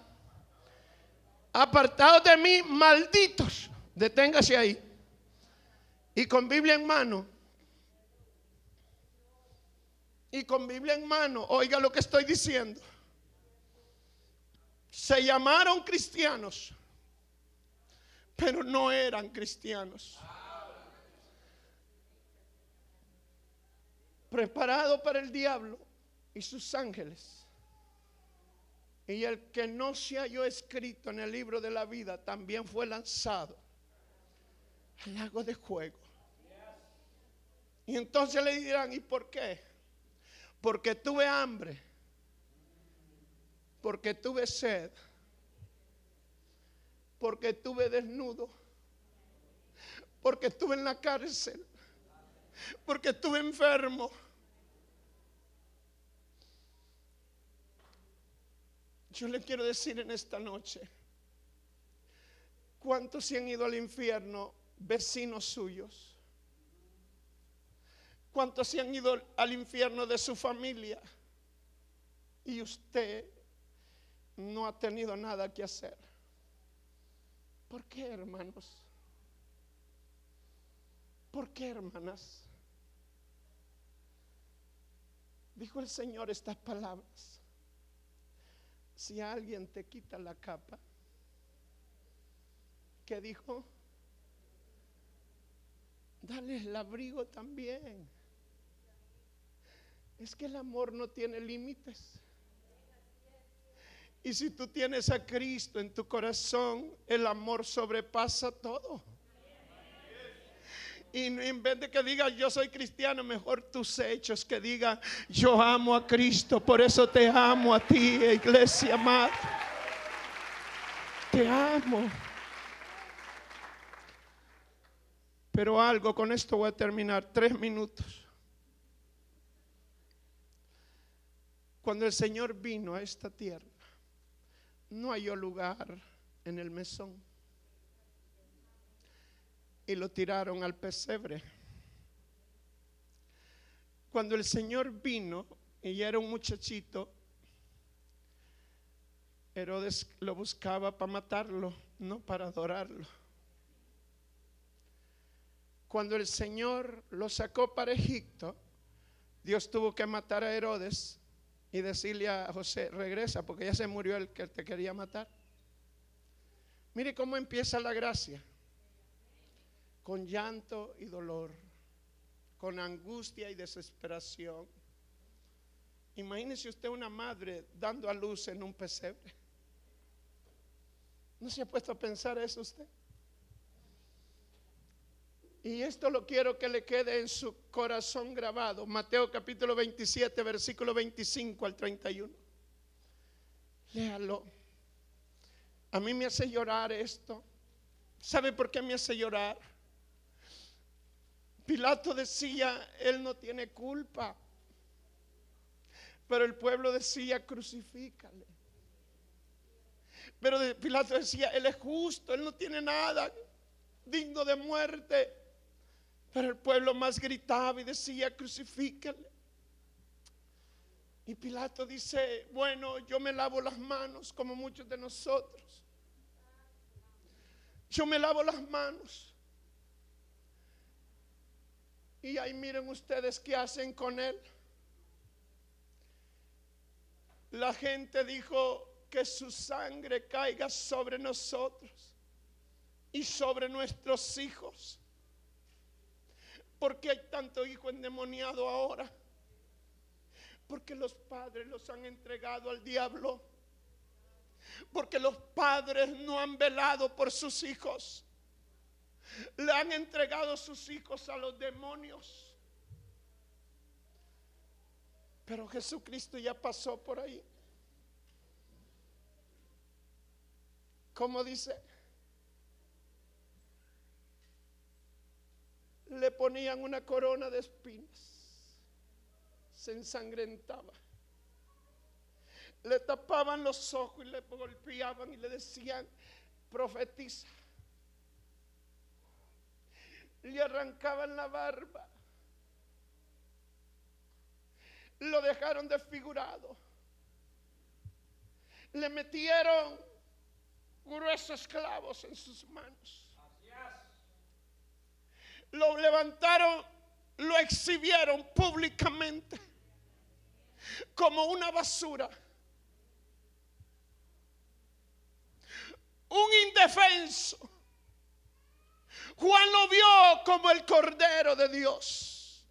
apartados de mí, malditos. Deténgase ahí. Y con Biblia en mano. Y con Biblia en mano, oiga lo que estoy diciendo. Se llamaron cristianos, pero no eran cristianos. Preparado para el diablo y sus ángeles. Y el que no se halló escrito en el libro de la vida también fue lanzado al lago de juego. Y entonces le dirán, ¿y por qué? Porque tuve hambre, porque tuve sed, porque tuve desnudo, porque estuve en la cárcel, porque estuve enfermo Yo le quiero decir en esta noche, ¿cuántos se han ido al infierno vecinos suyos? ¿Cuántos se han ido al infierno de su familia? Y usted no ha tenido nada que hacer. ¿Por qué, hermanos? ¿Por qué, hermanas? Dijo el Señor estas palabras si alguien te quita la capa, ¿qué dijo? Dale el abrigo también. Es que el amor no tiene límites. Y si tú tienes a Cristo en tu corazón, el amor sobrepasa todo. Y en vez de que diga yo soy cristiano, mejor tus hechos que diga yo amo a Cristo. Por eso te amo a ti, iglesia amada. Te amo. Pero algo, con esto voy a terminar. Tres minutos. Cuando el Señor vino a esta tierra, no halló lugar en el mesón y lo tiraron al pesebre. Cuando el Señor vino y era un muchachito, Herodes lo buscaba para matarlo, no para adorarlo. Cuando el Señor lo sacó para Egipto, Dios tuvo que matar a Herodes y decirle a José, regresa porque ya se murió el que te quería matar. Mire cómo empieza la gracia con llanto y dolor, con angustia y desesperación. Imagínese usted una madre dando a luz en un pesebre. ¿No se ha puesto a pensar eso usted? Y esto lo quiero que le quede en su corazón grabado. Mateo capítulo 27, versículo 25 al 31. Léalo. A mí me hace llorar esto. ¿Sabe por qué me hace llorar? Pilato decía, él no tiene culpa. Pero el pueblo decía, crucifícale. Pero Pilato decía, él es justo, él no tiene nada digno de muerte. Pero el pueblo más gritaba y decía, crucifícale. Y Pilato dice, bueno, yo me lavo las manos como muchos de nosotros. Yo me lavo las manos. Y ahí miren ustedes qué hacen con él. La gente dijo que su sangre caiga sobre nosotros y sobre nuestros hijos. ¿Por qué hay tanto hijo endemoniado ahora? Porque los padres los han entregado al diablo. Porque los padres no han velado por sus hijos. Le han entregado sus hijos a los demonios. Pero Jesucristo ya pasó por ahí. ¿Cómo dice? le ponían una corona de espinas, se ensangrentaba. Le tapaban los ojos y le golpeaban y le decían, profetiza. Le arrancaban la barba. Lo dejaron desfigurado. Le metieron gruesos clavos en sus manos lo levantaron, lo exhibieron públicamente como una basura. Un indefenso. Juan lo vio como el Cordero de Dios.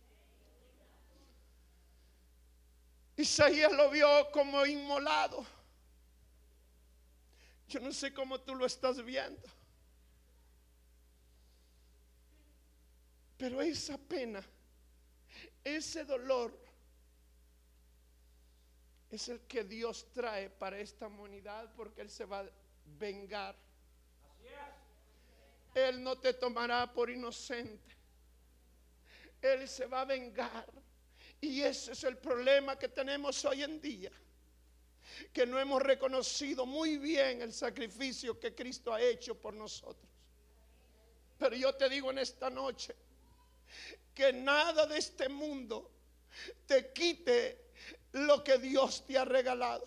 Isaías lo vio como inmolado. Yo no sé cómo tú lo estás viendo. Pero esa pena, ese dolor, es el que Dios trae para esta humanidad porque Él se va a vengar. Él no te tomará por inocente. Él se va a vengar. Y ese es el problema que tenemos hoy en día. Que no hemos reconocido muy bien el sacrificio que Cristo ha hecho por nosotros. Pero yo te digo en esta noche, que nada de este mundo te quite lo que Dios te ha regalado.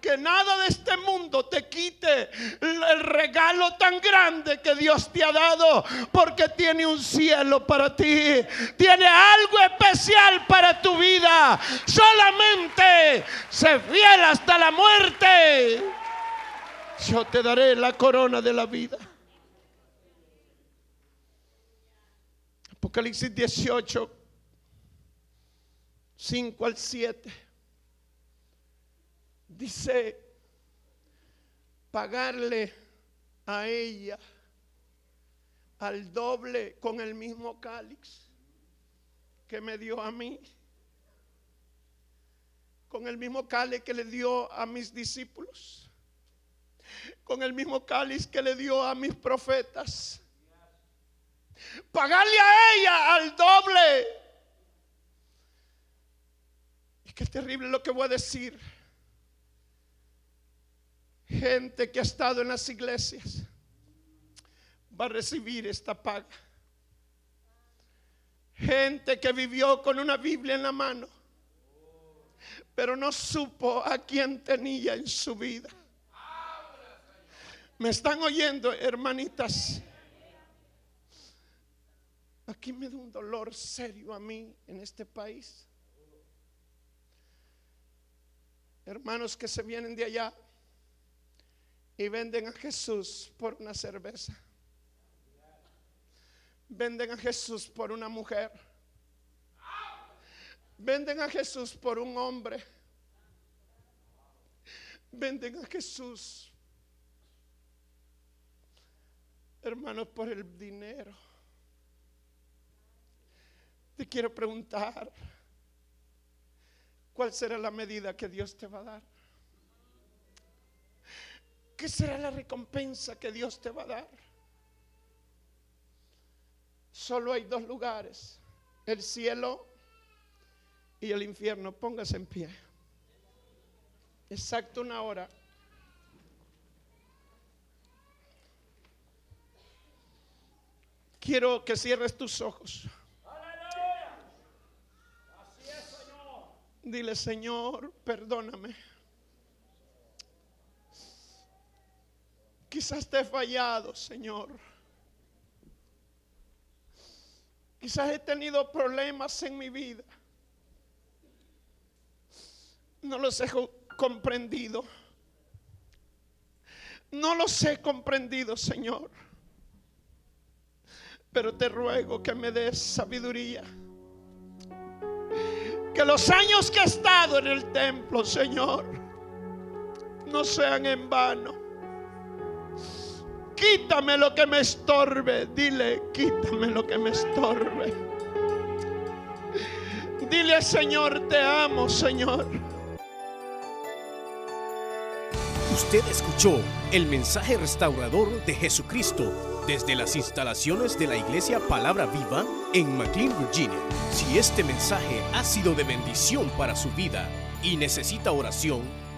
Que nada de este mundo te quite el regalo tan grande que Dios te ha dado. Porque tiene un cielo para ti. Tiene algo especial para tu vida. Solamente se fiel hasta la muerte. Yo te daré la corona de la vida. Apocalipsis 18, 5 al 7. Dice, pagarle a ella al doble con el mismo cáliz que me dio a mí, con el mismo cáliz que le dio a mis discípulos, con el mismo cáliz que le dio a mis profetas Pagarle a ella al doble. Y qué terrible lo que voy a decir. Gente que ha estado en las iglesias va a recibir esta paga. Gente que vivió con una Biblia en la mano, pero no supo a quién tenía en su vida. ¿Me están oyendo, hermanitas? Aquí me da un dolor serio a mí en este país. Hermanos que se vienen de allá y venden a Jesús por una cerveza. Venden a Jesús por una mujer. Venden a Jesús por un hombre. Venden a Jesús hermanos, por el dinero. Te quiero preguntar, ¿cuál será la medida que Dios te va a dar? ¿Qué será la recompensa que Dios te va a dar? Solo hay dos lugares, el cielo y el infierno. Póngase en pie. Exacto una hora. Quiero que cierres tus ojos. Dile, Señor, perdóname. Quizás te he fallado, Señor. Quizás he tenido problemas en mi vida. No los he comprendido. No los he comprendido, Señor. Pero te ruego que me des sabiduría. Que los años que he estado en el templo, Señor, no sean en vano. Quítame lo que me estorbe. Dile, quítame lo que me estorbe. Dile, Señor, te amo, Señor. Usted escuchó el mensaje restaurador de Jesucristo desde las instalaciones de la iglesia Palabra Viva en McLean, Virginia. Si este mensaje ha sido de bendición para su vida y necesita oración,